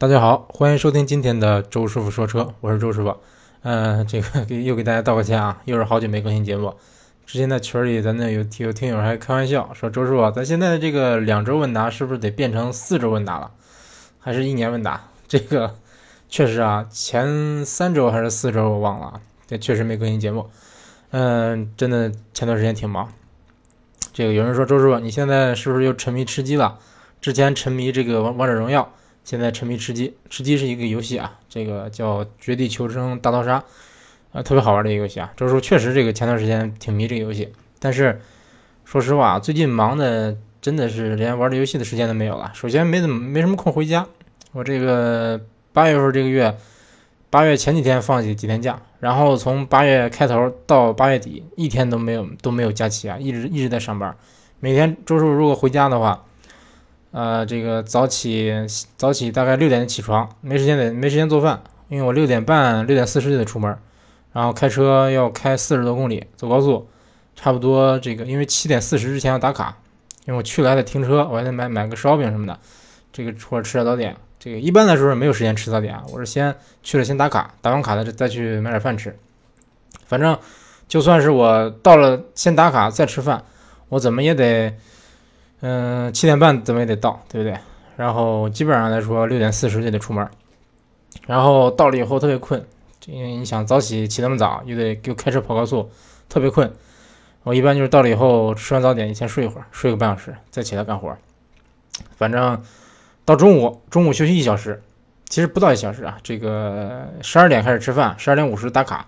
大家好，欢迎收听今天的周师傅说车，我是周师傅。嗯，这个 给又给大家道个歉啊，又是好久没更新节目。之前在群里，咱那有有听友还开玩笑说，周师傅，咱现在的这个两周问答是不是得变成四周问答了，还是一年问答？这个 确实啊，前三周还是四周我忘了，这确实没更新节目。嗯，真的前段时间挺忙。这个有人说，周师傅，你现在是不是又沉迷吃鸡了？之前沉迷这个王王者荣耀。现在沉迷吃鸡，吃鸡是一个游戏啊，这个叫《绝地求生大逃杀》，啊，特别好玩的一个游戏啊。周叔确实这个前段时间挺迷这个游戏，但是说实话，最近忙的真的是连玩这游戏的时间都没有了。首先没怎么没什么空回家，我这个八月份这个月，八月前几天放几几天假，然后从八月开头到八月底一天都没有都没有假期啊，一直一直在上班。每天周叔如果回家的话。呃，这个早起早起大概六点起床，没时间得没时间做饭，因为我六点半六点四十就得出门，然后开车要开四十多公里，走高速，差不多这个因为七点四十之前要打卡，因为我去了还得停车，我还得买买个烧饼什么的，这个或者吃点早点，这个一般来说是没有时间吃早点啊，我是先去了先打卡，打完卡了再去买点饭吃，反正就算是我到了先打卡再吃饭，我怎么也得。嗯，七点半怎么也得到，对不对？然后基本上来说，六点四十就得出门。然后到了以后特别困，因为你想早起起那么早，又得给开车跑高速，特别困。我一般就是到了以后吃完早点，先睡一会儿，睡个半小时，再起来干活。反正到中午，中午休息一小时，其实不到一小时啊。这个十二点开始吃饭，十二点五十打卡，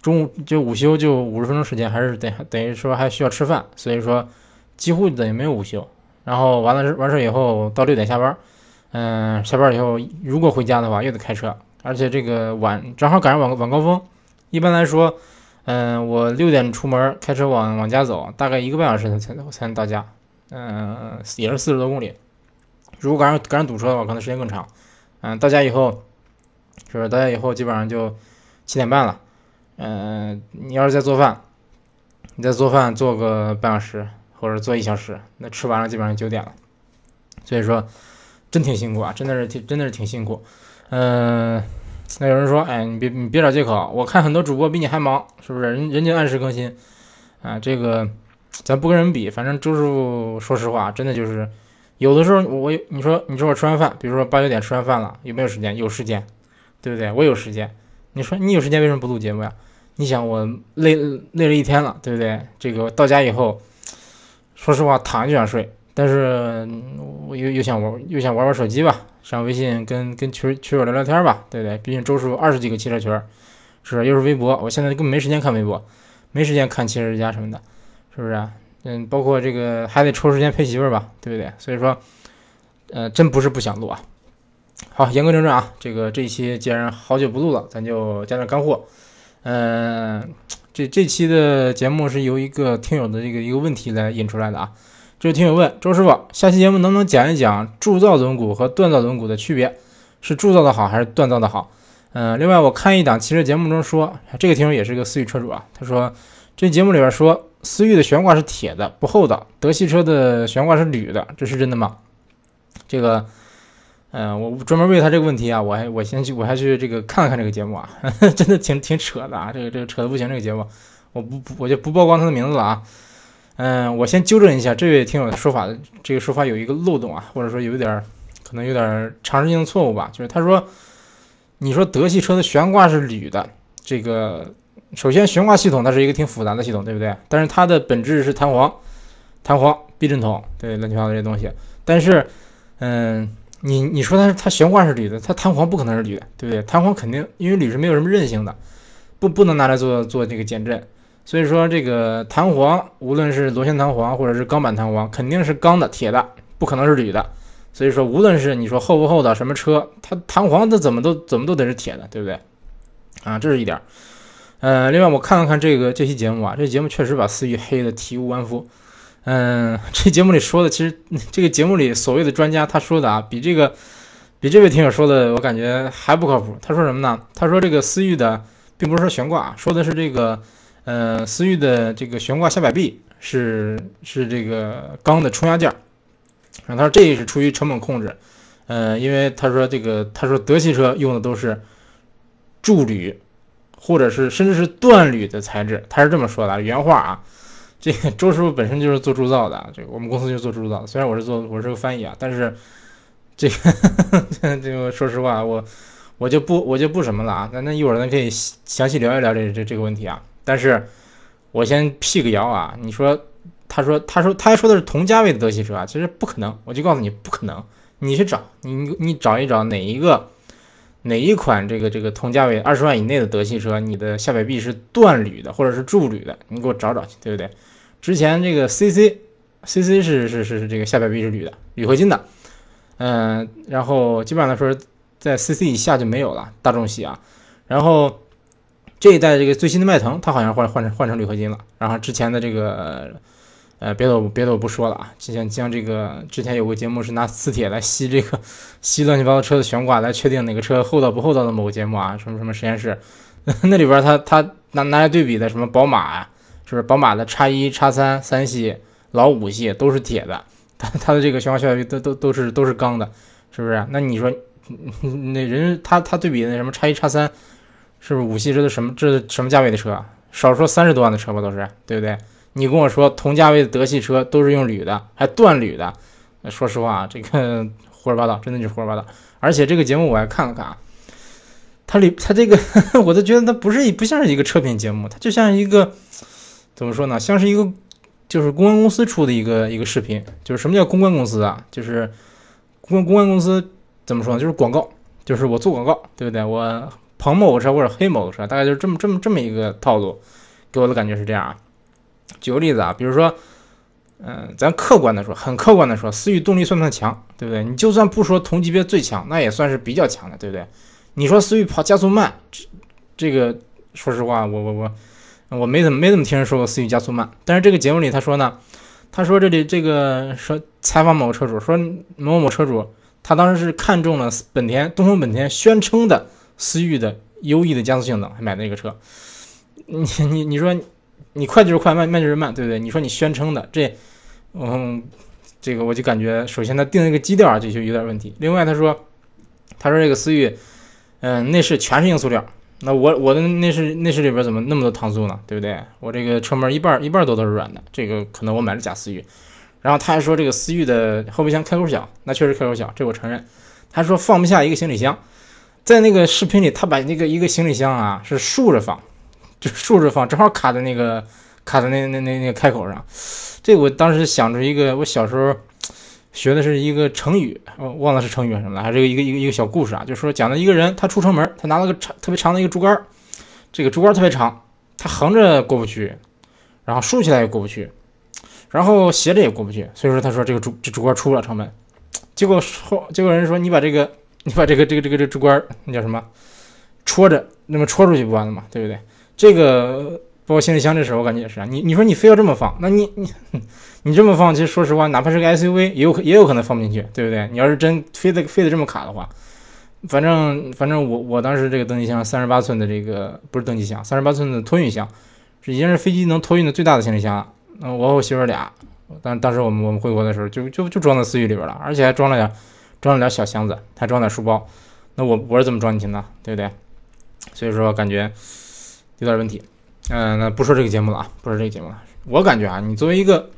中午就午休就五十分钟时间，还是等等于说还需要吃饭，所以说。几乎等于没有午休，然后完了完事以后到六点下班，嗯，下班以后如果回家的话又得开车，而且这个晚正好赶上晚晚高峰，一般来说，嗯，我六点出门开车往往家走，大概一个半小时才才才能到家，嗯，也是四十多公里，如果赶上赶上堵车的话，可能时间更长，嗯，到家以后，是不是到家以后基本上就七点半了，嗯，你要是在做饭，你在做饭做个半小时。或者做一小时，那吃完了基本上九点了，所以说真挺辛苦啊，真的是挺真的是挺辛苦。嗯，那有人说，哎，你别你别找借口，我看很多主播比你还忙，是不是？人人家按时更新啊，这个咱不跟人比，反正周师傅说实话，真的就是有的时候我你说你说我吃完饭，比如说八九点吃完饭了，有没有时间？有时间，对不对？我有时间。你说你有时间为什么不录节目呀？你想我累累了一天了，对不对？这个到家以后。说实话，躺就想睡，但是我又又想玩，又想玩玩手机吧，上微信跟跟群群友聊聊天吧，对不对？毕竟周叔二十几个汽车群，是不是又是微博，我现在根本没时间看微博，没时间看汽车之家什么的，是不是？嗯，包括这个还得抽时间陪媳妇儿吧，对不对？所以说，呃，真不是不想录啊。好，言归正传啊，这个这一期既然好久不录了，咱就加点干货，嗯。这这期的节目是由一个听友的这个一个问题来引出来的啊，这位听友问周师傅，下期节目能不能讲一讲铸造轮毂和锻造轮毂的区别？是铸造的好还是锻造的好？嗯，另外我看一档汽车节目中说，这个听友也是个思域车主啊，他说这节目里边说思域的悬挂是铁的，不厚道，德系车的悬挂是铝的，这是真的吗？这个。嗯，我专门为他这个问题啊，我还我先去，我还去这个看了看这个节目啊，真的挺挺扯的啊，这个这个扯的不行，这个节目，我不我就不曝光他的名字了啊。嗯，我先纠正一下这位听友的说法，这个说法有一个漏洞啊，或者说有点可能有点常识性错误吧，就是他说，你说德系车的悬挂是铝的，这个首先悬挂系统它是一个挺复杂的系统，对不对？但是它的本质是弹簧，弹簧避震筒，对乱七八糟这些东西，但是嗯。你你说它它悬挂是铝的，它弹簧不可能是铝的，对不对？弹簧肯定因为铝是没有什么韧性的，不不能拿来做做这个减震，所以说这个弹簧无论是螺旋弹簧或者是钢板弹簧，肯定是钢的铁的，不可能是铝的。所以说无论是你说厚不厚的什么车，它弹簧它怎么都怎么都得是铁的，对不对？啊，这是一点。呃，另外我看了看这个这期节目啊，这节目确实把思域黑的体无完肤。嗯，这节目里说的，其实这个节目里所谓的专家他说的啊，比这个比这位听友说的，我感觉还不靠谱。他说什么呢？他说这个思域的，并不是说悬挂，说的是这个，呃，思域的这个悬挂下摆臂是是这个钢的冲压件儿。他说这也是出于成本控制，呃，因为他说这个，他说德系车用的都是铸铝，或者是甚至是锻铝的材质，他是这么说的原话啊。这个周师傅本身就是做铸造的，这个我们公司就做铸造，虽然我是做我是个翻译啊，但是这个 这个说实话，我我就不我就不什么了啊。那那一会儿咱可以详细聊一聊这这这个问题啊。但是我先辟个谣啊，你说他说他说他还说的是同价位的德系车啊，其实不可能，我就告诉你不可能。你去找你你找一找哪一个哪一款这个这个同价位二十万以内的德系车，你的下摆臂是锻铝的或者是铸铝的，你给我找找去，对不对？之前这个 CC CC 是是是是这个下摆臂是铝的铝合金的，嗯，然后基本上来说在 CC 以下就没有了，大众系啊，然后这一代这个最新的迈腾，它好像换换成换成铝合金了，然后之前的这个。呃，别的别的我不说了啊，之前像这个之前有个节目是拿磁铁来吸这个吸乱七八糟车的悬挂来确定哪个车厚道不厚道的某个节目啊，什么什么实验室，那里边他他拿拿来对比的什么宝马呀，就是宝马的叉一叉三三系老五系都是铁的，它它的这个悬挂效率都都都是都是钢的，是不是？那你说那人他他对比那什么叉一叉三，是不是五系这都什么这什么价位的车？少说三十多万的车吧，都是对不对？你跟我说同价位的德系车都是用铝的，还锻铝的，说实话，这个 胡说八道，真的就是胡说八道。而且这个节目我还看了看啊，它里它这个 我都觉得它不是不像是一个车评节目，它就像一个怎么说呢？像是一个就是公关公司出的一个一个视频。就是什么叫公关公司啊？就是公公关公司怎么说呢？就是广告，就是我做广告，对不对？我捧某个车或者黑某个车，大概就是这么这么这么一个套路，给我的感觉是这样啊。举个例子啊，比如说，嗯，咱客观的说，很客观的说，思域动力算不算强，对不对？你就算不说同级别最强，那也算是比较强的，对不对？你说思域跑加速慢，这这个说实话，我我我我没怎么没怎么听人说过思域加速慢。但是这个节目里他说呢，他说这里这个说采访某个车主说某某车主，他当时是看中了本田东风本田宣称的思域的优异的加速性能，还买的这个车。你你你说。你快就是快，慢慢就是慢，对不对？你说你宣称的这，嗯，这个我就感觉，首先他定一个基调啊，这就有点问题。另外他说，他说这个思域，嗯，内饰全是硬塑料，那我我的内饰内饰里边怎么那么多糖醋呢？对不对？我这个车门一半一半多都是软的，这个可能我买了假思域。然后他还说这个思域的后备箱开口小，那确实开口小，这我承认。他说放不下一个行李箱，在那个视频里，他把那个一个行李箱啊是竖着放。就竖着放，正好卡在那个卡在那那那那个开口上。这我当时想出一个，我小时候学的是一个成语，我忘了是成语还是什么了，还是一个一个一个小故事啊，就是说讲的一个人，他出城门，他拿了个长特别长的一个竹竿，这个竹竿特别长，他横着过不去，然后竖起来也过不去，然后斜着也过不去，所以说他说这个竹这竹竿出不了城门。结果后结果人说你把这个你把这个这个这个这竹竿那叫什么戳着，那么戳出去不完了嘛？对不对？这个包括行李箱这事，我感觉也是啊。你你说你非要这么放，那你你 你这么放，其实说实话，哪怕是个 SUV，也有也有可能放不进去，对不对？你要是真非得非得这么卡的话，反正反正我我当时这个登机箱三十八寸的这个不是登机箱，三十八寸的托运箱，是已经是飞机能托运的最大的行李箱了。我和我媳妇俩，当当时我们我们回国的时候，就就就装在思域里边了，而且还装了点装了点小箱子，还装点书包。那我我是怎么装进去的，对不对？所以说感觉。有点问题，嗯，那不说这个节目了啊，不说这个节目了。我感觉啊，你作为一个，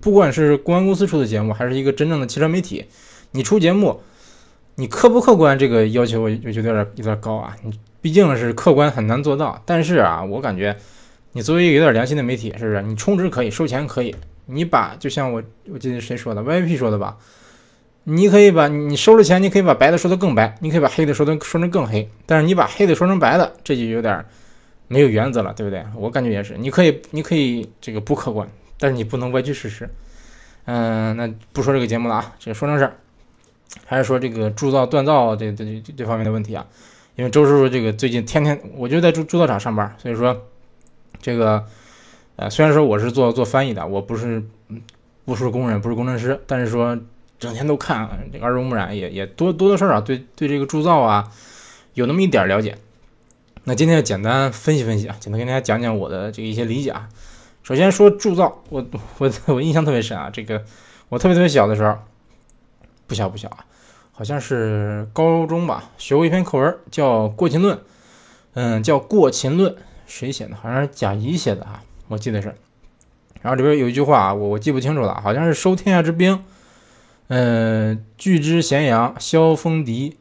不管是公关公司出的节目，还是一个真正的汽车媒体，你出节目，你客不客观这个要求，我就觉得有点有点高啊。你毕竟是客观很难做到，但是啊，我感觉你作为一个有点良心的媒体，是不是？你充值可以，收钱可以，你把就像我我记得谁说的，VIP 说的吧，你可以把你收了钱，你可以把白的说的更白，你可以把黑的说的说成更黑，但是你把黑的说成白的，这就有点。没有原则了，对不对？我感觉也是。你可以，你可以这个不客观，但是你不能歪曲事实。嗯，那不说这个节目了啊，这个说正事儿，还是说这个铸造锻造这这这这方面的问题啊。因为周师傅这个最近天天我就在铸铸造厂上班，所以说这个呃，虽然说我是做做翻译的，我不是不是工人，不是工程师，但是说整天都看这个耳濡目染，也也多多多少少对对这个铸造啊有那么一点了解。那今天要简单分析分析啊，简单跟大家讲讲我的这个一些理解啊。首先说铸造，我我我印象特别深啊。这个我特别特别小的时候，不小不小啊，好像是高中吧，学过一篇课文叫《过秦论》，嗯，叫《过秦论》，谁写的？好像是贾谊写的啊，我记得是。然后里边有一句话啊，我我记不清楚了，好像是收天下之兵，嗯，拒之咸阳，萧锋敌，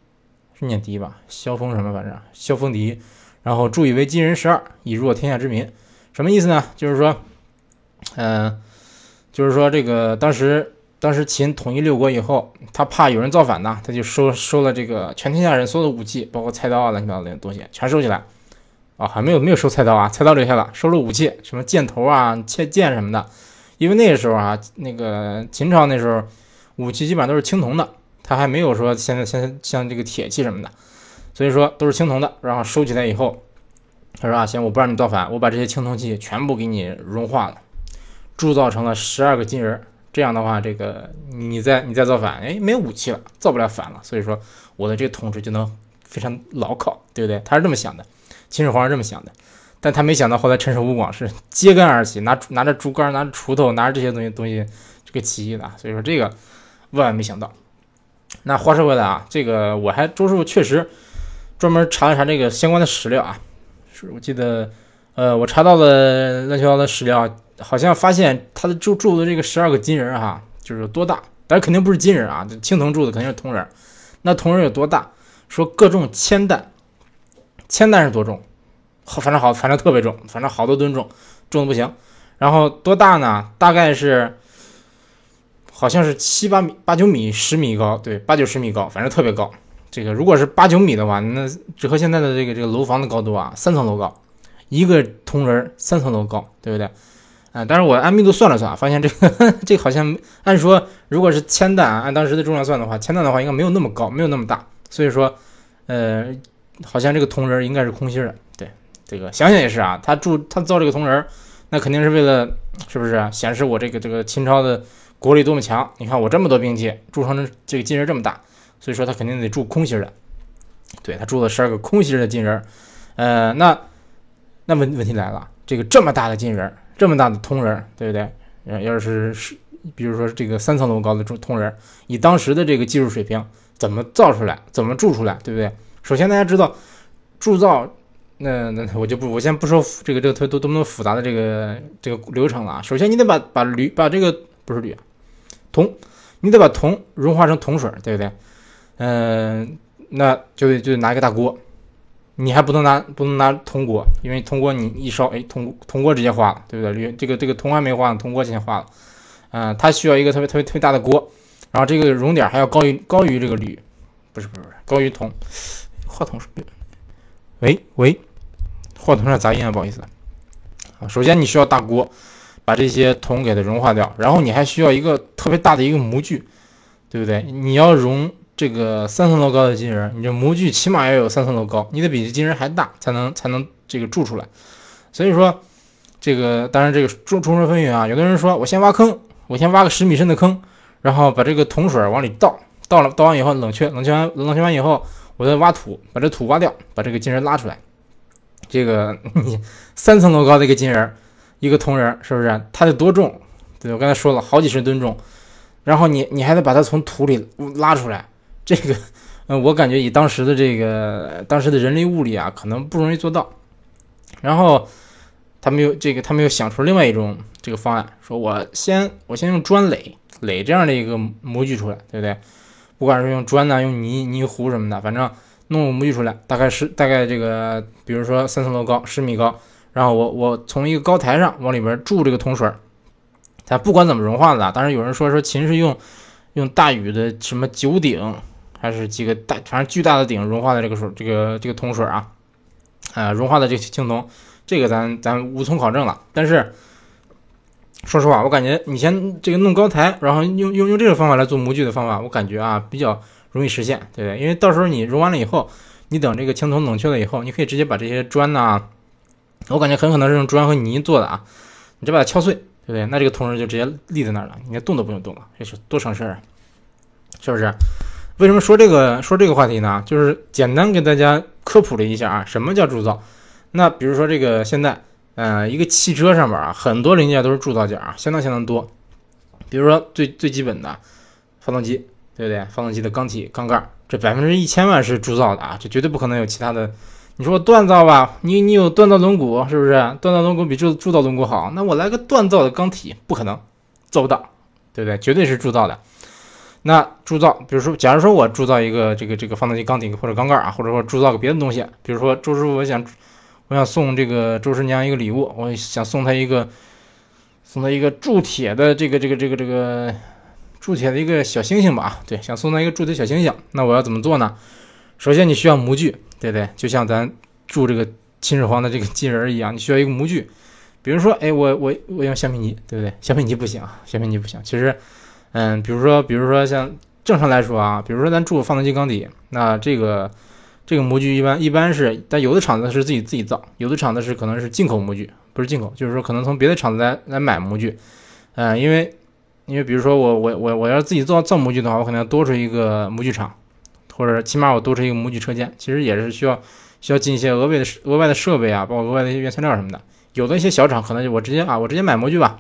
是念敌吧？萧锋什么？反正萧锋敌，然后助以为金人十二，以弱天下之民。什么意思呢？就是说，嗯，就是说这个当时当时秦统一六国以后，他怕有人造反呢，他就收收了这个全天下人所有的武器，包括菜刀啊乱七八糟的东西，全收起来。啊，还没有没有收菜刀啊，菜刀留下了，收了武器，什么箭头啊、切剑什么的。因为那个时候啊，那个秦朝那时候武器基本上都是青铜的，他还没有说现在现在像这个铁器什么的，所以说都是青铜的。然后收起来以后，他说啊，行，我不让你造反，我把这些青铜器全部给你融化了，铸造成了十二个金人。这样的话，这个你再你再造反，哎，没武器了，造不了反了。所以说我的这个统治就能非常牢靠，对不对？他是这么想的。秦始皇是这么想的，但他没想到后来陈胜吴广是揭竿而起，拿拿着竹竿、拿着锄头、拿着这些东西东西这个起义的，所以说这个万万没想到。那话说回来啊，这个我还周师傅确实专门查了查这个相关的史料啊，是我记得，呃，我查到了乱七八糟的史料，好像发现他的住住的这个十二个金人哈，就是多大？当然肯定不是金人啊，青铜铸的肯定是铜人。那铜人有多大？说各重千担。千担是多重？好，反正好，反正特别重，反正好多吨重，重的不行。然后多大呢？大概是，好像是七八米、八九米、十米高，对，八九十米高，反正特别高。这个如果是八九米的话，那只和现在的这个这个楼房的高度啊，三层楼高，一个铜人三层楼高，对不对？啊，但是我按密度算了算，发现这个 这好像按说，如果是铅弹，按当时的重量算的话，铅弹的话应该没有那么高，没有那么大。所以说，呃。好像这个铜人应该是空心的，对，这个想想也是啊，他铸他造这个铜人，那肯定是为了是不是显示我这个这个秦朝的国力多么强？你看我这么多兵器铸成这个金人这么大，所以说他肯定得铸空心的，对他铸了十二个空心的金人，呃，那那问问题来了，这个这么大的金人，这么大的铜人，对不对？呃，要是是比如说这个三层楼高的铜铜人，以当时的这个技术水平，怎么造出来？怎么铸出来？对不对？首先，大家知道铸造，那那我就不，我先不说这个这个多多多么复杂的这个这个流程了啊。首先，你得把把铝把这个不是铝，铜，你得把铜融化成铜水，对不对？嗯，那就得就得拿一个大锅，你还不能拿不能拿铜锅，因为铜锅你一烧，哎，铜铜锅直接化了，对不对？铝这个这个铜还没化，铜锅先化了。嗯，它需要一个特别特别特别大的锅，然后这个熔点还要高于高于这个铝，不是不是不是高于铜。话筒是，喂喂，话筒上杂音啊，不好意思啊。首先你需要大锅，把这些铜给它融化掉，然后你还需要一个特别大的一个模具，对不对？你要融这个三层楼高的金人，你这模具起码要有三层楼高，你得比这金人还大，才能才能这个铸出来。所以说，这个当然这个众众说纷纭啊。有的人说我先挖坑，我先挖个十米深的坑，然后把这个铜水往里倒，倒了倒完以后冷却，冷却完冷却完以后。我再挖土，把这土挖掉，把这个金人拉出来。这个你三层楼高的一个金人，一个铜人，是不是？它得多重？对我刚才说了好几十吨重。然后你你还得把它从土里拉出来。这个，嗯，我感觉以当时的这个当时的人力物力啊，可能不容易做到。然后他们又这个他们又想出另外一种这个方案，说我先我先用砖垒垒这样的一个模具出来，对不对？不管是用砖呢，用泥泥糊什么的，反正弄模具出来，大概是大概这个，比如说三层楼高，十米高，然后我我从一个高台上往里边注这个铜水，它不管怎么融化的，当然有人说说秦是用用大禹的什么九鼎，还是几个大反正巨大的鼎融化的这个水，这个这个铜水啊，啊融化的这个青铜，这个咱咱无从考证了，但是。说实话，我感觉你先这个弄高台，然后用用用这个方法来做模具的方法，我感觉啊比较容易实现，对不对？因为到时候你融完了以后，你等这个青铜冷却了以后，你可以直接把这些砖呐，我感觉很可能是用砖和泥做的啊，你就把它敲碎，对不对？那这个铜人就直接立在那儿了，你连动都不用动了，这是多省事儿啊，是不是？为什么说这个说这个话题呢？就是简单给大家科普了一下啊，什么叫铸造？那比如说这个现在。呃，一个汽车上面啊，很多零件都是铸造件啊，相当相当多。比如说最最基本的发动机，对不对？发动机的缸体、缸盖，这百分之一千万是铸造的啊，这绝对不可能有其他的。你说锻造吧，你你有锻造轮毂，是不是？锻造轮毂比铸铸造轮毂好，那我来个锻造的缸体，不可能，做不到，对不对？绝对是铸造的。那铸造，比如说，假如说我铸造一个这个这个发动机缸顶或者缸盖啊，或者说铸造个别的东西，比如说周师傅，我想我想送这个周师娘一个礼物，我想送她一个送她一个铸铁的这个这个这个这个铸铁的一个小星星吧，对，想送她一个铸铁小星星，那我要怎么做呢？首先你需要模具。对不对？就像咱铸这个秦始皇的这个金人一样，你需要一个模具。比如说，哎，我我我用橡皮泥，对不对？橡皮泥不行，橡皮泥不行。其实，嗯，比如说，比如说像正常来说啊，比如说咱铸发动机缸底，那这个这个模具一般一般是，但有的厂子是自己自己造，有的厂子是可能是进口模具，不是进口，就是说可能从别的厂子来来买模具。嗯，因为因为比如说我我我我要自己造造模具的话，我可能要多出一个模具厂。或者起码我多出一个模具车间，其实也是需要需要进一些额外的额外的设备啊，包括额外的一些原材料什么的。有的一些小厂可能就我直接啊，我直接买模具吧，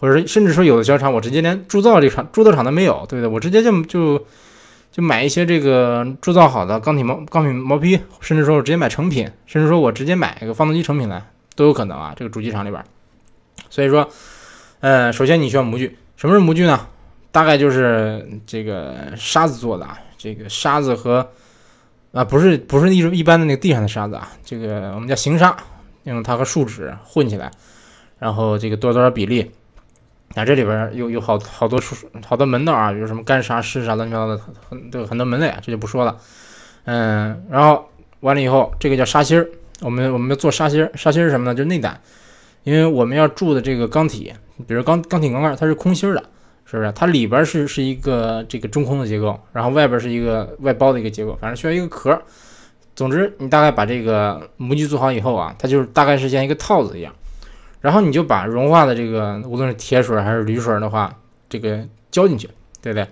或者是甚至说有的小厂我直接连铸造这厂铸造厂都没有，对不对？我直接就就就买一些这个铸造好的钢铁毛钢铁毛坯，甚至说我直接买成品，甚至说我直接买一个发动机成品来都有可能啊。这个主机厂里边，所以说，呃，首先你需要模具，什么是模具呢？大概就是这个沙子做的啊。这个沙子和啊不是不是一一般的那个地上的沙子啊，这个我们叫形沙，用它和树脂混起来，然后这个多少多少比例，啊这里边有有好好多数好多门道啊，比如什么干啥湿啥乱七八糟的很都很多门类，这就不说了。嗯，然后完了以后，这个叫沙芯儿，我们我们要做沙芯儿，沙芯儿是什么呢？就是内胆，因为我们要铸的这个钢体，比如钢钢体钢盖，它是空心的。是不是？它里边是是一个这个中空的结构，然后外边是一个外包的一个结构，反正需要一个壳。总之，你大概把这个模具做好以后啊，它就是大概是像一个套子一样。然后你就把融化的这个，无论是铁水还是铝水的话，这个浇进去，对不对？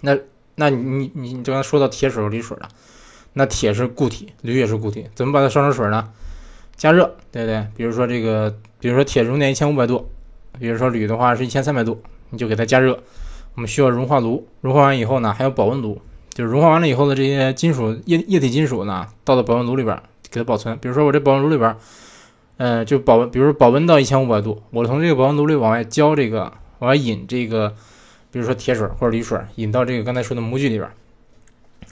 那那你你你刚才说到铁水和铝水了，那铁是固体，铝也是固体，怎么把它烧成水呢？加热，对不对？比如说这个，比如说铁熔点一千五百度，比如说铝的话是一千三百度。你就给它加热，我们需要融化炉，融化完以后呢，还有保温炉，就是融化完了以后的这些金属液液体金属呢，倒到保温炉里边给它保存。比如说我这保温炉里边，呃，就保温，比如说保温到一千五百度，我从这个保温炉里往外浇这个，往外引这个，比如说铁水或者铝水，引到这个刚才说的模具里边。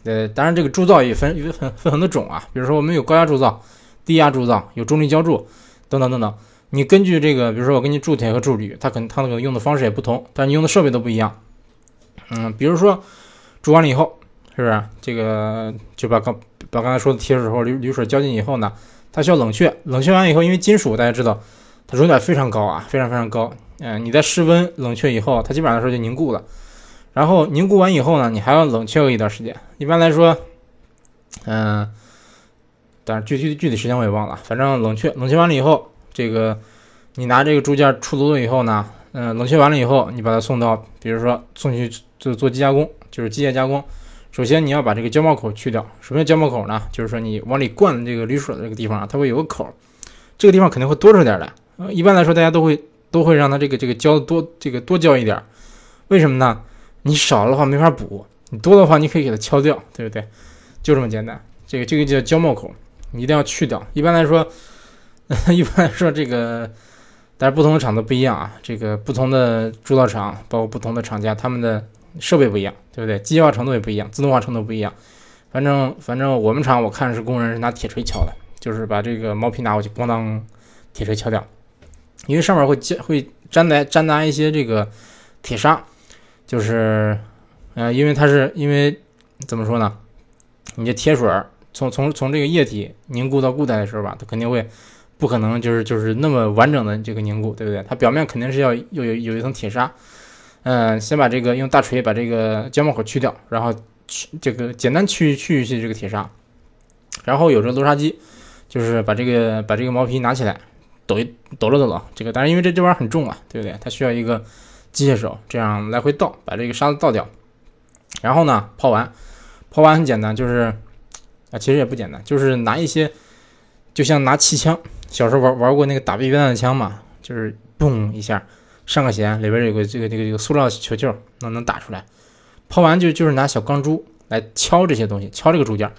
呃，当然这个铸造也分有分分很多种啊，比如说我们有高压铸造、低压铸造，有重力浇铸等等等等。你根据这个，比如说我给你铸铁和铸铝，它可能它那个用的方式也不同，但是你用的设备都不一样。嗯，比如说铸完了以后，是不是这个就把刚把刚才说的铁水或铝铝水浇进以后呢？它需要冷却，冷却完以后，因为金属大家知道它熔点非常高啊，非常非常高。嗯，你在室温冷却以后，它基本上来说就凝固了。然后凝固完以后呢，你还要冷却个一段时间。一般来说，嗯，但是具体具体时间我也忘了，反正冷却冷却完了以后。这个，你拿这个铸件出炉了以后呢，嗯，冷却完了以后，你把它送到，比如说送去做做机加工，就是机械加工。首先你要把这个浇帽口去掉。什么叫浇帽口呢？就是说你往里灌这个铝水的这个地方啊，它会有个口，这个地方肯定会多出点来。呃，一般来说大家都会都会让它这个这个浇多这个多浇一点。为什么呢？你少的话没法补，你多的话你可以给它敲掉，对不对？就这么简单。这个这个叫浇帽口，你一定要去掉。一般来说。一般来说，这个，但是不同的厂子不一样啊。这个不同的铸造厂，包括不同的厂家，他们的设备不一样，对不对？机械化程度也不一样，自动化程度不一样。反正反正我们厂我看是工人是拿铁锤敲的，就是把这个毛坯拿过去，咣当，铁锤敲掉。因为上面会接会粘来粘拿一些这个铁砂，就是，呃，因为它是因为怎么说呢？你这铁水从从从这个液体凝固到固态的时候吧，它肯定会。不可能就是就是那么完整的这个凝固，对不对？它表面肯定是要又有有一层铁砂，嗯，先把这个用大锤把这个胶帽口去掉，然后去这个简单去去一些这个铁砂，然后有这个篓砂机，就是把这个把这个毛坯拿起来抖一抖了抖了，这个但是因为这这玩意儿很重啊，对不对？它需要一个机械手这样来回倒，把这个沙子倒掉，然后呢抛完，抛完很简单，就是啊其实也不简单，就是拿一些就像拿气枪。小时候玩玩过那个打 BB 弹的枪嘛，就是嘣一下上个弦，里边有个这个这个这个塑料球球，能能打出来。抛完就就是拿小钢珠来敲这些东西，敲这个铸件。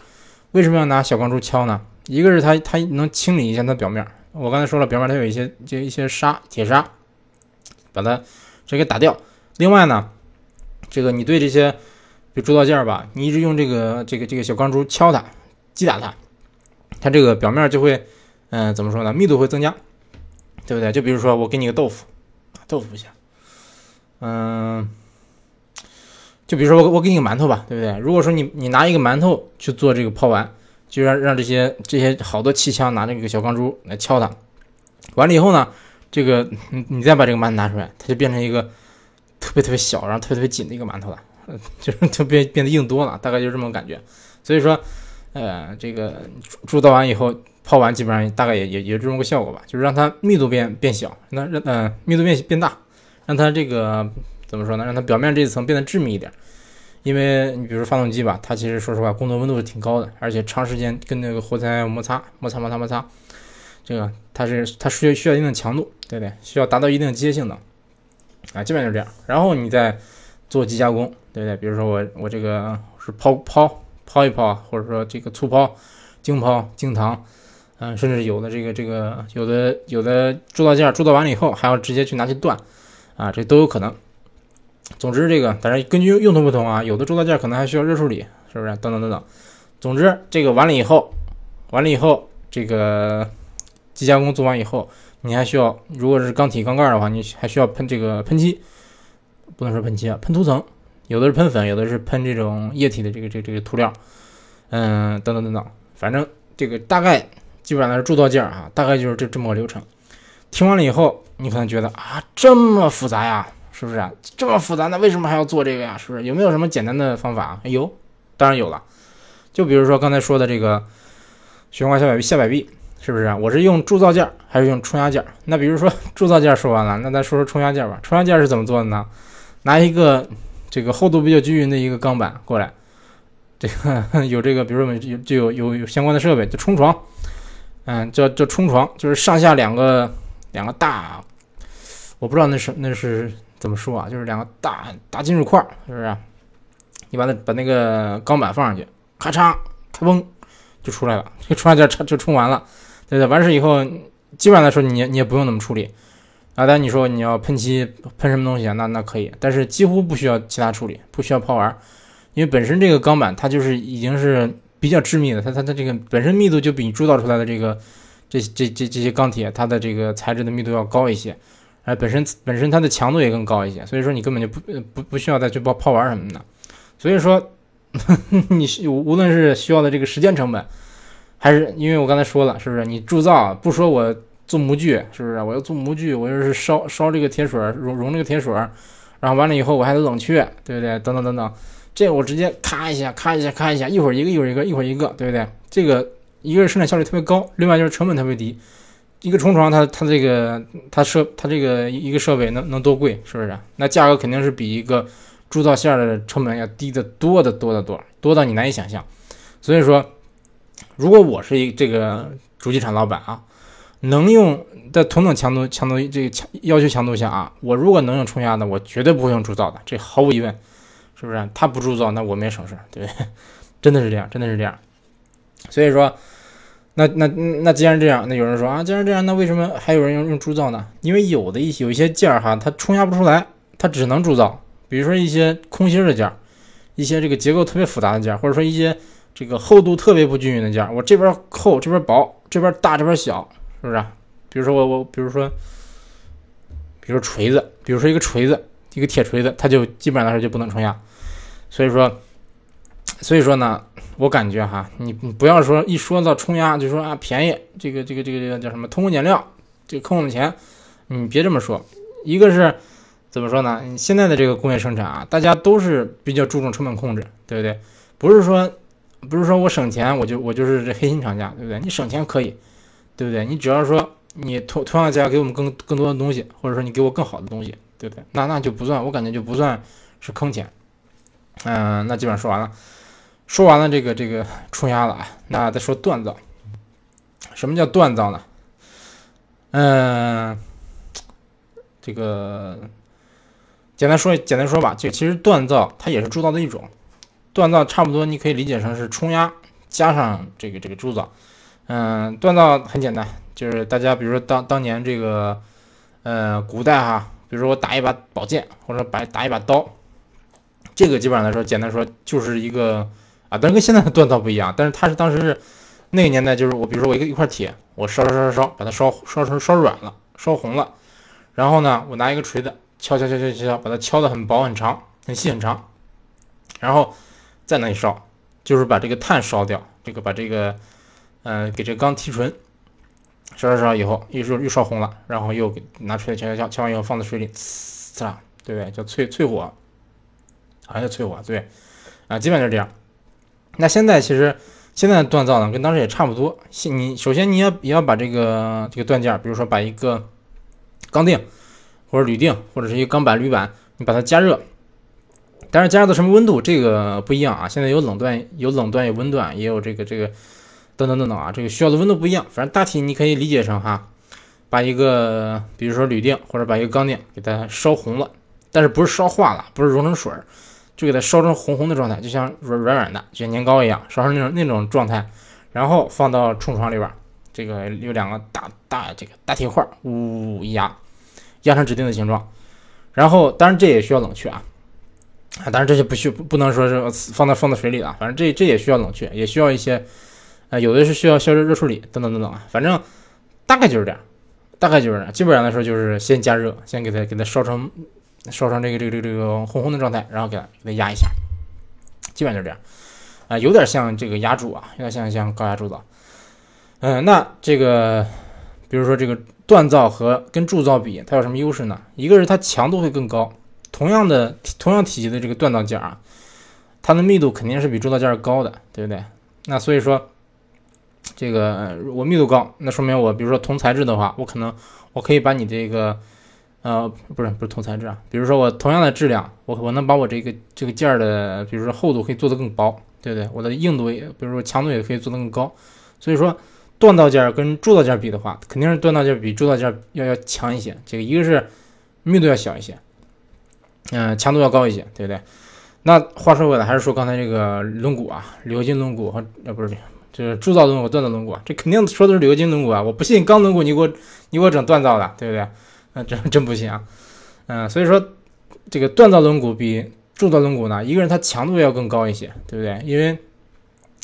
为什么要拿小钢珠敲呢？一个是它它能清理一下它表面，我刚才说了，表面它有一些就一些沙铁砂，把它这给打掉。另外呢，这个你对这些就铸造件吧，你一直用这个这个这个小钢珠敲它，击打它，它这个表面就会嗯怎么说呢？密度会增加，对不对？就比如说我给你个豆腐，豆腐不行，嗯。就比如说我我给你个馒头吧，对不对？如果说你你拿一个馒头去做这个抛完，就让让这些这些好多气枪拿那个小钢珠来敲它，完了以后呢，这个你你再把这个馒头拿出来，它就变成一个特别特别小，然后特别特别紧的一个馒头了，就是特别变得硬多了，大概就是这么感觉。所以说，呃，这个铸造完以后抛完，基本上大概也也也这么个效果吧，就是让它密度变变小，那让嗯密度变变大，让它这个。怎么说呢？让它表面这一层变得致密一点，因为你比如发动机吧，它其实说实话工作温度是挺高的，而且长时间跟那个活塞摩擦、摩擦、摩擦、摩擦，这个它是它需要需要一定的强度，对不对？需要达到一定的机械性能啊，基本上就这样。然后你再做机加工，对不对？比如说我我这个是抛抛抛一抛，或者说这个粗抛、精抛、精糖，嗯，甚至有的这个这个有的有的铸造件铸造完了以后还要直接去拿去锻啊，这都有可能。总之，这个但是根据用途不同啊，有的铸造件可能还需要热处理，是不是？等等等等。总之，这个完了以后，完了以后，这个机加工做完以后，你还需要，如果是钢体钢盖的话，你还需要喷这个喷漆，不能说喷漆啊，喷涂层。有的是喷粉，有的是喷这种液体的这个这这个涂料，嗯，等等等等。反正这个大概基本上是铸造件啊，大概就是这这么个流程。听完了以后，你可能觉得啊，这么复杂呀？是不是？这么复杂，那为什么还要做这个呀？是不是？有没有什么简单的方法？有，当然有了。就比如说刚才说的这个悬挂下摆臂下摆臂，是不是？我是用铸造件还是用冲压件？那比如说 铸造件说完了，那咱说说冲压件吧。冲压件是怎么做的呢？拿一个这个厚度比较均匀的一个钢板过来，这个 有这个，比如说我们有就有有有相关的设备，就冲床，嗯，叫叫冲床，就是上下两个两个大，我不知道那是那是。怎么说啊？就是两个大大金属块，是不是？你把那把那个钢板放上去，咔嚓，开崩就出来了。这冲压件就冲完了，对对？完事以后，基本上来说，你你也不用怎么处理啊。但你说你要喷漆喷什么东西啊？那那可以，但是几乎不需要其他处理，不需要抛丸，因为本身这个钢板它就是已经是比较致密的，它它它这个本身密度就比你铸造出来的这个这这这这些钢铁它的这个材质的密度要高一些。哎，本身本身它的强度也更高一些，所以说你根本就不不不需要再去泡泡玩什么的。所以说，你无论是需要的这个时间成本，还是因为我刚才说了，是不是？你铸造不说我做模具，是不是？我要做模具，我又是烧烧这个铁水，熔熔这个铁水，然后完了以后我还得冷却，对不对？等等等等，这我直接咔一下，咔一下，咔一下，一会儿一个，一会儿一个，一会儿一个，对不对？这个一个是生产效率特别高，另外就是成本特别低。一个冲床，它它这个它设它这个一个设备能能多贵，是不是？那价格肯定是比一个铸造线的成本要低得多的多的多，多到你难以想象。所以说，如果我是一这个主机厂老板啊，能用在同等强度强度这个强要求强度下啊，我如果能用冲压的，我绝对不会用铸造的，这毫无疑问，是不是？他不铸造，那我们也省事，对不对？真的是这样，真的是这样。所以说。那那那既然这样，那有人说啊，既然这样，那为什么还有人用用铸造呢？因为有的一些有一些件儿哈，它冲压不出来，它只能铸造。比如说一些空心的件儿，一些这个结构特别复杂的件儿，或者说一些这个厚度特别不均匀的件儿，我这边厚，这边薄，这边大，这边小，是不是？比如说我我比如说，比如锤子，比如说一个锤子，一个铁锤子，它就基本上来说就不能冲压。所以说，所以说呢。我感觉哈，你你不要说一说到冲压就说啊便宜，这个这个这个这个叫什么偷工减料，这坑我们钱，你别这么说。一个是怎么说呢？你现在的这个工业生产啊，大家都是比较注重成本控制，对不对？不是说不是说我省钱我就我就是这黑心厂家，对不对？你省钱可以，对不对？你只要说你同同样价给我们更更多的东西，或者说你给我更好的东西，对不对？那那就不算，我感觉就不算是坑钱。嗯，那基本上说完了。说完了这个这个冲压了啊，那再说锻造。什么叫锻造呢？嗯，这个简单说，简单说吧，就其实锻造它也是铸造的一种，锻造差不多你可以理解成是冲压加上这个这个铸造。嗯，锻造很简单，就是大家比如说当当年这个呃古代哈，比如说我打一把宝剑或者把打一把刀，这个基本上来说，简单说就是一个啊，但是跟现在的锻造不一样，但是它是当时是那个年代，就是我比如说我一个一块铁，我烧烧烧烧烧，把它烧烧成烧软了，烧红了，然后呢，我拿一个锤子。敲敲敲敲敲，把它敲得很薄很长很细很长，然后再那里烧，就是把这个碳烧掉，这个把这个，呃，给这个钢提纯，烧烧烧以后，又又又烧红了，然后又给拿出来敲敲敲，敲完以后放在水里，呲啦，对不对？叫淬淬火，好像叫淬火，对，啊，基本就是这样。那现在其实现在的锻造呢，跟当时也差不多。你首先你要也要把这个这个锻件，比如说把一个钢锭。或者铝锭，或者是一个钢板、铝板，你把它加热，但是加热到什么温度，这个不一样啊。现在有冷锻、有冷锻、有温锻，也有这个这个等等等等啊，这个需要的温度不一样。反正大体你可以理解成哈，把一个比如说铝锭或者把一个钢锭给它烧红了，但是不是烧化了，不是融成水儿，就给它烧成红红的状态，就像软软软的，就像年糕一样，烧成那种那种状态，然后放到冲床里边，这个有两个大大这个大铁块，呜一压。压成指定的形状，然后当然这也需要冷却啊，啊，当然这些不需不不能说是放在放在水里了，反正这这也需要冷却，也需要一些，呃，有的是需要消热热处理等等等等啊，反正大概就是这样，大概就是这样，基本上来说就是先加热，先给它给它烧成烧成这个这个这个这个红红的状态，然后给它给它压一下，基本上就是这样，啊，有点像这个压铸啊，有点像像高压铸造，嗯，那这个比如说这个。锻造和跟铸造比，它有什么优势呢？一个是它强度会更高，同样的同样体积的这个锻造件啊，它的密度肯定是比铸造件高的，对不对？那所以说，这个我密度高，那说明我比如说同材质的话，我可能我可以把你这个呃不是不是同材质啊，比如说我同样的质量，我我能把我这个这个件儿的比如说厚度可以做得更薄，对不对？我的硬度也比如说强度也可以做得更高，所以说。锻造件跟铸造件比的话，肯定是锻造件比铸造件要要强一些。这个一个是密度要小一些，嗯，强度要高一些，对不对？那话说回来，还是说刚才这个轮毂啊，铝合金轮毂和呃不是，就是铸造轮毂、锻造轮毂，这肯定说的是铝合金轮毂啊！我不信钢轮毂你给我你给我整锻造的，对不对？那 真真不信啊！嗯，所以说这个锻造轮毂比铸造轮毂呢，一个人它强度要更高一些，对不对？因为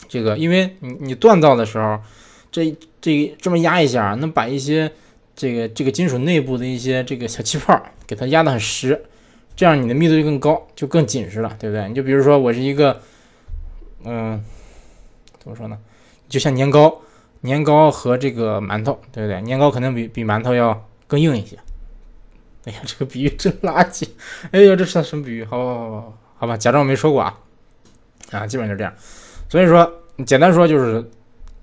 这个，因为你你锻造的时候。这这这么压一下，能把一些这个这个金属内部的一些这个小气泡给它压得很实，这样你的密度就更高，就更紧实了，对不对？你就比如说我是一个，嗯，怎么说呢？就像年糕，年糕和这个馒头，对不对？年糕肯定比比馒头要更硬一些。哎呀，这个比喻真垃圾！哎呀，这是什么比喻？好，好，好，好，吧，假装我没说过啊。啊，基本就这样。所以说，简单说就是。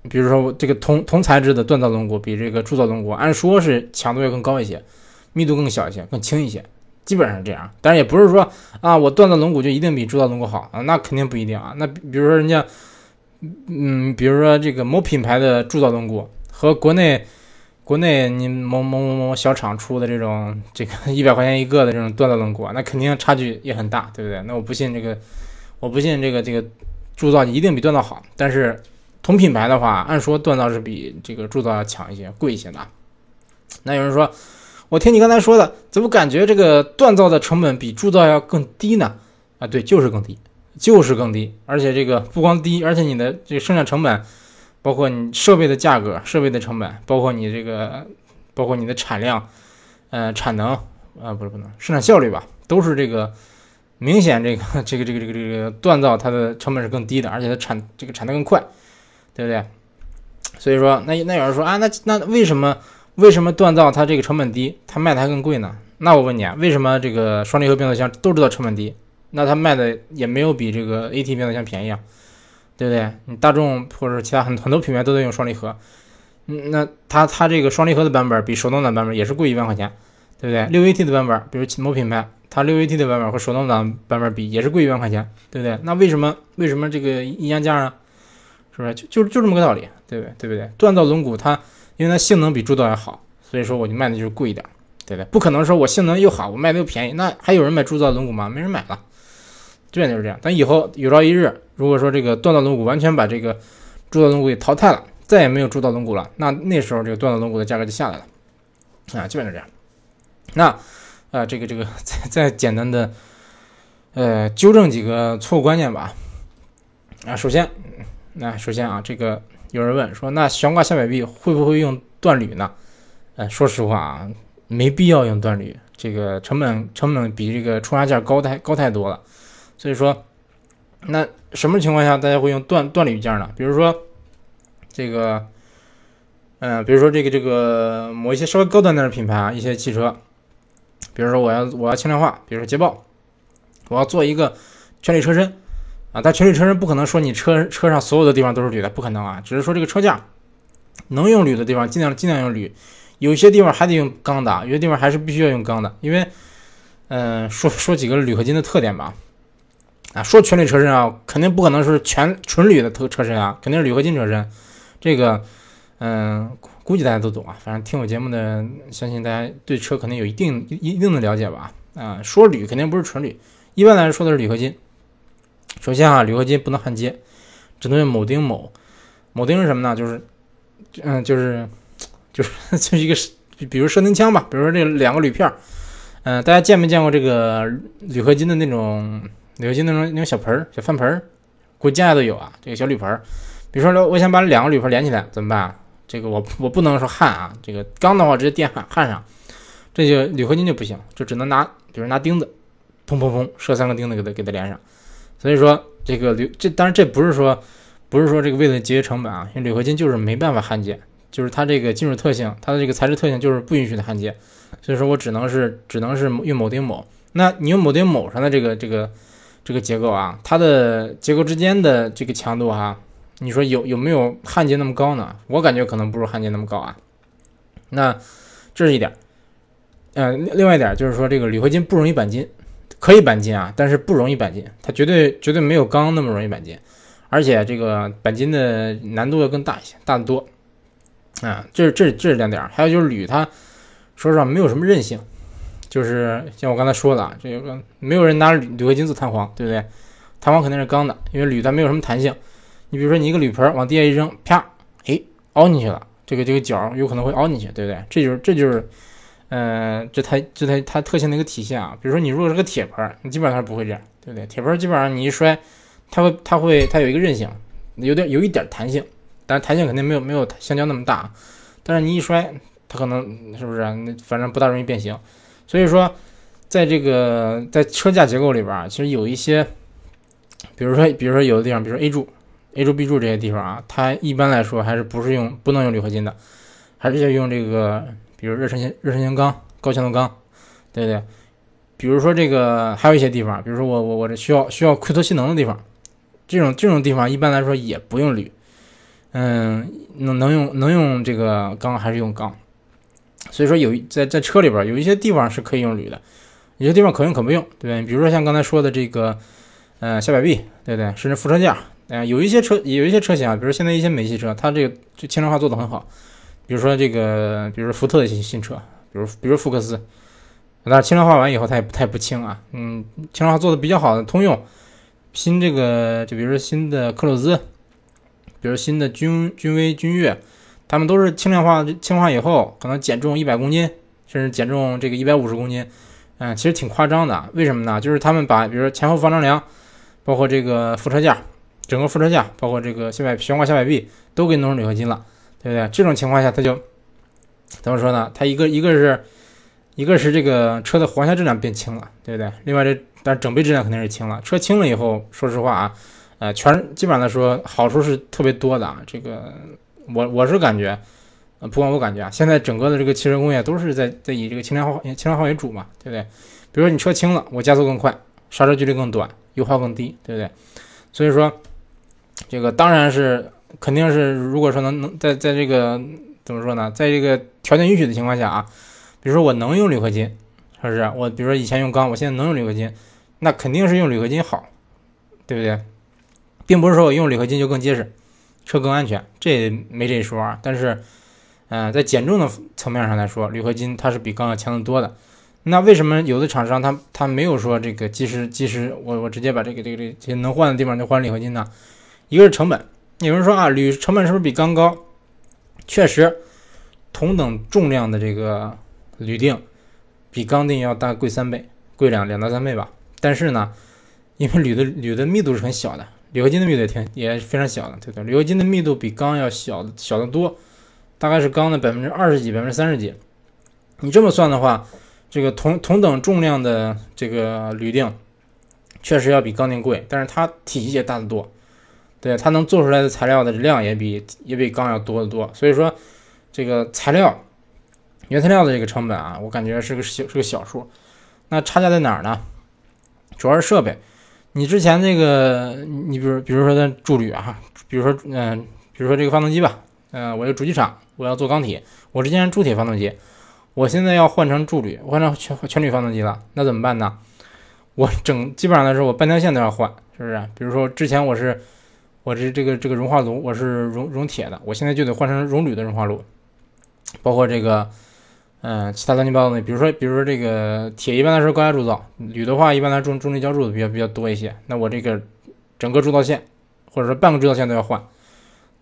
比如说，这个同同材质的锻造龙骨比这个铸造龙骨，按说是强度要更高一些，密度更小一些，更轻一些，基本上是这样。但是也不是说啊，我锻造龙骨就一定比铸造龙骨好啊，那肯定不一定啊。那比如说人家，嗯，比如说这个某品牌的铸造轮毂和国内国内你某某某某小厂出的这种这个 一百块钱一个的这种锻造轮毂，那肯定差距也很大，对不对？那我不信这个，我不信这个这个铸造一定比锻造好，但是。同品牌的话，按说锻造是比这个铸造要强一些，贵一些的。那有人说，我听你刚才说的，怎么感觉这个锻造的成本比铸造要更低呢？啊，对，就是更低，就是更低。而且这个不光低，而且你的这个生产成本，包括你设备的价格、设备的成本，包括你这个，包括你的产量，呃，产能，啊，不是不能，生产效率吧，都是这个明显这个这个这个这个这个锻造它的成本是更低的，而且它产这个产的更快。对不对？所以说，那那有人说啊，那那为什么为什么锻造它这个成本低，它卖的还更贵呢？那我问你啊，为什么这个双离合变速箱都知道成本低，那它卖的也没有比这个 AT 变速箱便宜啊？对不对？你大众或者其他很很多品牌都在用双离合，嗯，那它它这个双离合的版本比手动挡版本也是贵一万块钱，对不对？六 AT 的版本，比如某品牌，它六 AT 的版本和手动挡版本比也是贵一万块钱，对不对？那为什么为什么这个一样价呢？是不是就就就这么个道理，对不对？对不对？锻造轮毂它因为它性能比铸造要好，所以说我就卖的就是贵一点，对不对？不可能说我性能又好，我卖的又便宜，那还有人买铸造轮毂吗？没人买了，基本就是这样。但以后有朝一日，如果说这个锻造轮毂完全把这个铸造轮毂给淘汰了，再也没有铸造轮毂了，那那时候这个锻造轮毂的价格就下来了，啊，基本是这样。那啊，这个这个再再简单的呃纠正几个错误观念吧。啊，首先，那首先啊，这个有人问说，那悬挂下摆臂会不会用锻铝呢？呃，说实话啊，没必要用锻铝，这个成本成本比这个冲压件高太高太多了。所以说，那什么情况下大家会用锻锻铝件呢？比如说这个，嗯，比如说这个这个某一些稍微高端点的品牌啊，一些汽车，比如说我要我要轻量化，比如说捷豹，我要做一个全铝车身。啊，但全铝车身不可能说你车车上所有的地方都是铝的，不可能啊。只是说这个车架能用铝的地方，尽量尽量用铝，有些地方还得用钢的，有些地方还是必须要用钢的。因为，嗯，说说几个铝合金的特点吧。啊，说全铝车身啊，肯定不可能是全纯铝的车车身啊，肯定是铝合金车身。这个，嗯，估计大家都懂啊。反正听我节目的，相信大家对车肯定有一定一定的了解吧。啊，说铝肯定不是纯铝，一般来说说的是铝合金。首先啊，铝合金不能焊接，只能用铆钉铆。铆钉是什么呢？就是，嗯，就是，就是 就是一个，比如射钉枪吧。比如说这两个铝片儿，嗯，大家见没见过这个铝合金的那种铝合金那种那种小盆儿、小饭盆儿？估计家都有啊，这个小铝盆儿。比如说，我想把两个铝盆连起来，怎么办啊？这个我我不能说焊啊，这个钢的话直接电焊焊上，这就铝合金就不行，就只能拿，比如拿钉子，砰砰砰，射三个钉子给它给它连上。所以说这个铝这当然这不是说不是说这个为了节约成本啊，因为铝合金就是没办法焊接，就是它这个金属特性，它的这个材质特性就是不允许的焊接，所以说我只能是只能是用铆钉铆。那你用铆钉铆上的这个这个这个结构啊，它的结构之间的这个强度哈，你说有有没有焊接那么高呢？我感觉可能不如焊接那么高啊。那这是一点，嗯，另外一点就是说这个铝合金不容易钣金。可以钣金啊，但是不容易钣金，它绝对绝对没有钢那么容易钣金，而且这个钣金的难度要更大一些，大得多啊。这这这是两点，还有就是铝，它说实话没有什么韧性，就是像我刚才说的，这个没有人拿铝铝合金做弹簧，对不对？弹簧肯定是钢的，因为铝它没有什么弹性。你比如说你一个铝盆往地下一扔，啪，哎，凹进去了，这个这个角有可能会凹进去，对不对？这就是这就是。嗯，这它这它它特性的一个体现啊。比如说你如果是个铁盆，你基本上是不会这样，对不对？铁盆基本上你一摔，它会它会它有一个韧性，有点有一点弹性，但是弹性肯定没有没有橡胶那么大。但是你一摔，它可能是不是？那反正不大容易变形。所以说，在这个在车架结构里边啊，其实有一些，比如说比如说有的地方，比如说 A 柱、A 柱、B 柱这些地方啊，它一般来说还是不是用不能用铝合金的，还是要用这个。比如热成型热成型钢、高强度钢，对不对？比如说这个还有一些地方，比如说我我我这需要需要溃脱性能的地方，这种这种地方一般来说也不用铝，嗯，能能用能用这个钢还是用钢。所以说有在在车里边有一些地方是可以用铝的，有些地方可用可不用，对不对？比如说像刚才说的这个，呃，下摆臂，对不对？甚至副车架，嗯，有一些车有一些车型啊，比如现在一些美系车，它这个就轻量化做的很好。比如说这个，比如说福特的新新车，比如比如福克斯，但是轻量化完以后，它也它也不轻啊。嗯，轻量化做的比较好的通用，新这个就比如说新的克鲁兹，比如新的君君威、君越，他们都是轻量化轻化以后，可能减重一百公斤，甚至减重这个一百五十公斤，嗯，其实挺夸张的。为什么呢？就是他们把比如说前后防撞梁，包括这个副车架，整个副车架，包括这个下摆悬挂下摆臂，都给弄成铝合金了。对不对？这种情况下，它就怎么说呢？它一个一个是，一个是这个车的簧下质量变轻了，对不对？另外这，但是整备质量肯定是轻了。车轻了以后，说实话啊，呃，全基本上来说好处是特别多的啊。这个我我是感觉，呃，不光我感觉啊，现在整个的这个汽车工业都是在在以这个轻量化轻量化为主嘛，对不对？比如说你车轻了，我加速更快，刹车距离更短，油耗更低，对不对？所以说，这个当然是。肯定是，如果说能能在在这个怎么说呢，在这个条件允许的情况下啊，比如说我能用铝合金，是不是？我比如说以前用钢，我现在能用铝合金，那肯定是用铝合金好，对不对？并不是说我用铝合金就更结实，车更安全，这没这一说啊。但是，嗯，在减重的层面上来说，铝合金它是比钢要强得多的。那为什么有的厂商他他没有说这个即时即时我我直接把这个这个这些能换的地方就换铝合金呢？一个是成本，有人说啊铝成本是不是比钢高？确实，同等重量的这个铝锭比钢锭要大贵三倍，贵两两到三倍吧。但是呢，因为铝的铝的密度是很小的，铝合金的密度也挺也非常小的，对不对？铝合金的密度比钢要小的小得多，大概是钢的百分之二十几、百分之三十几。你这么算的话。这个同同等重量的这个铝锭，确实要比钢锭贵，但是它体积也大得多，对，它能做出来的材料的量也比也比钢要多得多。所以说，这个材料原材料的这个成本啊，我感觉是个小是个小数。那差价在哪儿呢？主要是设备。你之前那个，你比如比如说的铸铝啊，比如说嗯，比如说这个发动机吧，嗯，我有主机厂，我要做钢铁，我之前铸铁发动机。我现在要换成铸铝，换成全全铝发动机了，那怎么办呢？我整基本上来说，我半条线都要换，是不是？比如说之前我是我这这个这个熔化炉，我是熔熔铁的，我现在就得换成熔铝的熔化炉，包括这个嗯其他乱七八糟的，比如说比如说这个铁一般来说高压铸造，铝的话一般来说重重力浇铸的比较比较多一些，那我这个整个铸造线或者说半个铸造线都要换，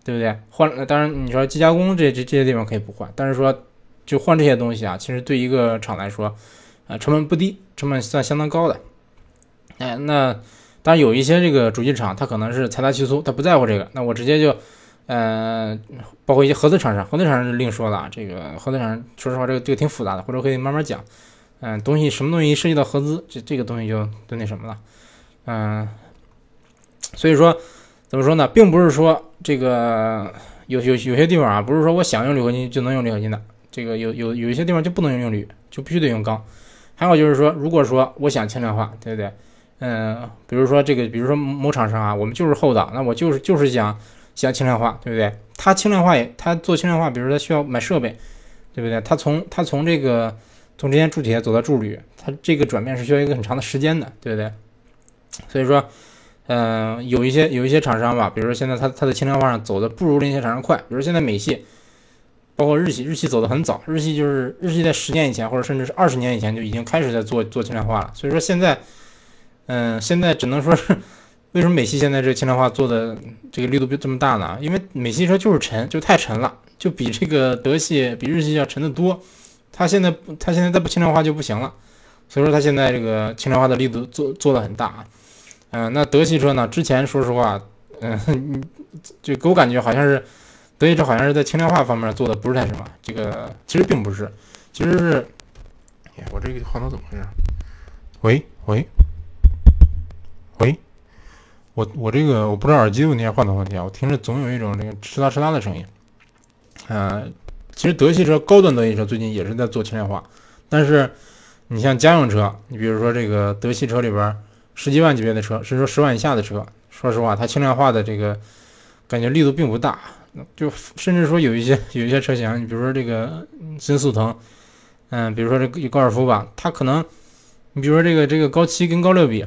对不对？换当然你说机加工这这这些地方可以不换，但是说。就换这些东西啊，其实对一个厂来说，啊，成本不低，成本算相当高的。哎，那当然有一些这个主机厂，它可能是财大气粗，他不在乎这个。那我直接就，呃，包括一些合资厂商，合资厂商就另说了。这个合资厂商，说实话，这个这个挺复杂的，或者可以慢慢讲。嗯，东西什么东西涉及到合资，这这个东西就就那什么了。嗯，所以说怎么说呢，并不是说这个有有有些地方啊，不是说我想用铝合金就能用铝合金的。这个有有有一些地方就不能用铝，就必须得用钢。还有就是说，如果说我想轻量化，对不对？嗯，比如说这个，比如说某厂商啊，我们就是厚的，那我就是就是想想轻量化，对不对？它轻量化也，它做轻量化，比如说它需要买设备，对不对？它从它从这个从之前铸铁走到铸铝，它这个转变是需要一个很长的时间的，对不对？所以说，嗯，有一些有一些厂商吧，比如说现在它它的轻量化上走的不如那些厂商快，比如现在美系。包括日系，日系走得很早，日系就是日系在十年以前，或者甚至是二十年以前就已经开始在做做轻量化了。所以说现在，嗯，现在只能说是为什么美系现在这个轻量化做的这个力度就这么大呢？因为美系车就是沉，就太沉了，就比这个德系、比日系要沉得多。它现在它现在再不轻量化就不行了，所以说它现在这个轻量化的力度做做的很大啊。嗯，那德系车呢？之前说实话，嗯，就给我感觉好像是。德系车好像是在轻量化方面做的不是太什么，这个其实并不是，其实是，我这个话筒怎么回事？喂喂，我我这个我不知道耳机的问题还是话筒问题啊，我听着总有一种这个哧啦哧啦的声音。嗯，其实德系车高端德系车最近也是在做轻量化，但是你像家用车，你比如说这个德系车里边十几万级别的车，甚至说十万以下的车，说实话，它轻量化的这个感觉力度并不大。就甚至说有一些有一些车型，你比如说这个新速腾，嗯，比如说这个高尔夫吧，它可能，你比如说这个这个高七跟高六比，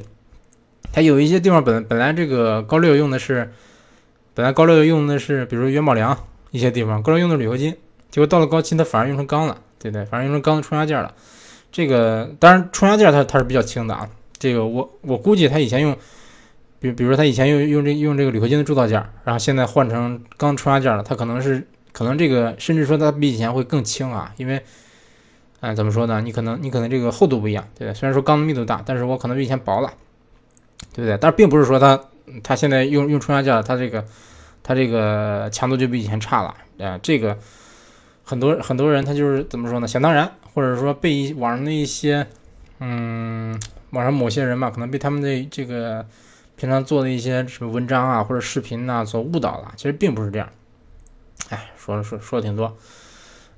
它有一些地方本本来这个高六用的是，本来高六用的是比如元宝梁一些地方，高六用的铝合金，结果到了高七它反而用成钢了，对不对？反而用成钢的冲压件了。这个当然冲压件它它是比较轻的啊，这个我我估计它以前用。比比如说它以前用用这用这个铝合金的铸造件，然后现在换成钢冲压件了，它可能是可能这个甚至说它比以前会更轻啊，因为，嗯，怎么说呢？你可能你可能这个厚度不一样，对？虽然说钢的密度大，但是我可能比以前薄了，对不对？但是并不是说他，他现在用用冲压件，他这个他这个强度就比以前差了，啊，这个很多很多人他就是怎么说呢？想当然，或者说被网上的一些嗯网上某些人吧，可能被他们的这个。平常做的一些什么文章啊或者视频呐，所误导了，其实并不是这样。哎，说了说说的挺多，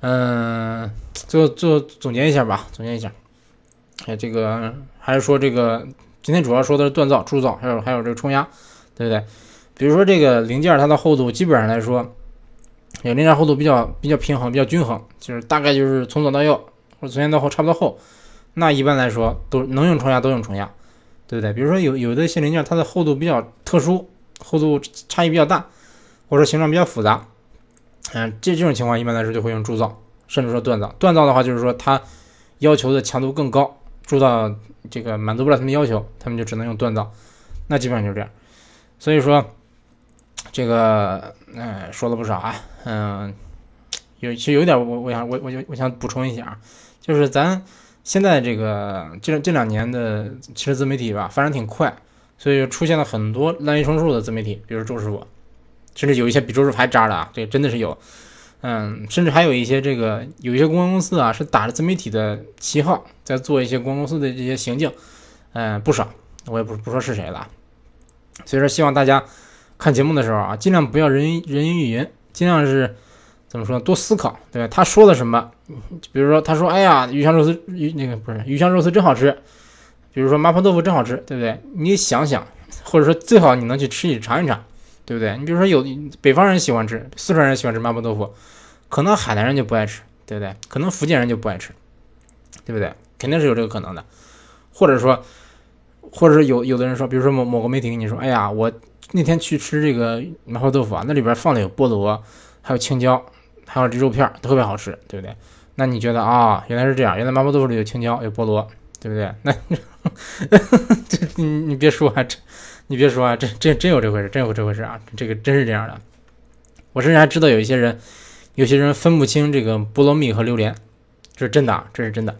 嗯，最后最后总结一下吧，总结一下。哎，这个还是说这个今天主要说的是锻造、铸造，还有还有这个冲压，对不对？比如说这个零件它的厚度基本上来说，零件厚度比较比较平衡，比较均衡，就是大概就是从左到右或者从前到后差不多厚。那一般来说都能用冲压都用冲压。对不对？比如说有有的一些零件，它的厚度比较特殊，厚度差异比较大，或者形状比较复杂，嗯，这这种情况一般来说就会用铸造，甚至说锻造。锻造的话就是说它要求的强度更高，铸造这个满足不了他们要求，他们就只能用锻造。那基本上就是这样。所以说这个嗯说了不少啊，嗯，有其实有点我我想我我就我想补充一下啊，就是咱。现在这个这这两年的其实自媒体吧发展挺快，所以出现了很多滥竽充数的自媒体，比如周师傅，甚至有一些比周师傅还渣的啊，这真的是有，嗯，甚至还有一些这个有一些公关公司啊是打着自媒体的旗号在做一些公关公司的这些行径，嗯，不少，我也不不说是谁了，所以说希望大家看节目的时候啊，尽量不要人人云亦云，尽量是。怎么说？多思考，对吧？他说的什么？比如说，他说：“哎呀，鱼香肉丝鱼那个不是鱼香肉丝真好吃。”比如说，麻婆豆腐真好吃，对不对？你想想，或者说最好你能去吃一尝一尝，对不对？你比如说，有北方人喜欢吃，四川人喜欢吃麻婆豆腐，可能海南人就不爱吃，对不对？可能福建人就不爱吃，对不对？肯定是有这个可能的。或者说，或者是有有的人说，比如说某某个媒体跟你说：“哎呀，我那天去吃这个麻婆豆腐啊，那里边放的有菠萝，还有青椒。”还有这肉片儿特别好吃，对不对？那你觉得啊，原来是这样，原来麻婆豆腐里有青椒，有菠萝，对不对？那 这你你别说啊，这你别说啊，这这真有这回事，真有这回事啊，这个真是这样的。我甚至还知道有一些人，有些人分不清这个菠萝蜜和榴莲，这是真的啊，这是真的。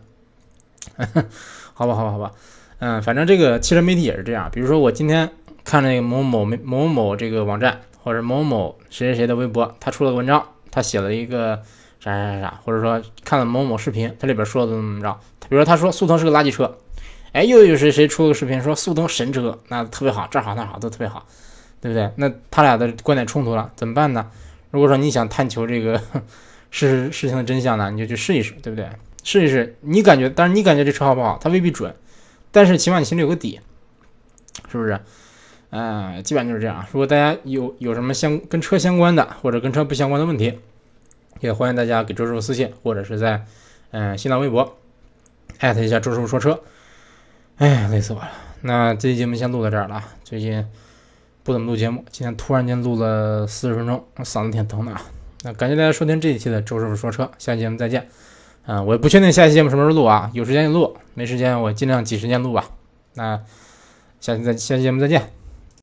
好吧，好吧，好吧，嗯，反正这个汽车媒体也是这样。比如说我今天看那个某某某某这个网站，或者某某谁谁谁的微博，他出了个文章。他写了一个啥啥啥啥，或者说看了某某视频，他里边说的怎么怎么着？比如说他说速腾是个垃圾车，哎，又有谁谁出个视频说速腾神车，那特别好，这好那好都特别好，对不对？那他俩的观点冲突了，怎么办呢？如果说你想探求这个 事事情的真相呢，你就去试一试，对不对？试一试，你感觉，当然你感觉这车好不好，它未必准，但是起码你心里有个底，是不是？嗯，基本上就是这样。如果大家有有什么相跟车相关的，或者跟车不相关的问题，也欢迎大家给周师傅私信，或者是在嗯新浪微博艾特一下周师傅说车。哎，累死我了。那这期节目先录到这儿了。最近不怎么录节目，今天突然间录了四十分钟，嗓子挺疼的啊。那感谢大家收听这一期的周师傅说车，下期节目再见。嗯，我也不确定下期节目什么时候录啊，有时间就录，没时间我尽量挤时间录吧。那下期再下期节目再见。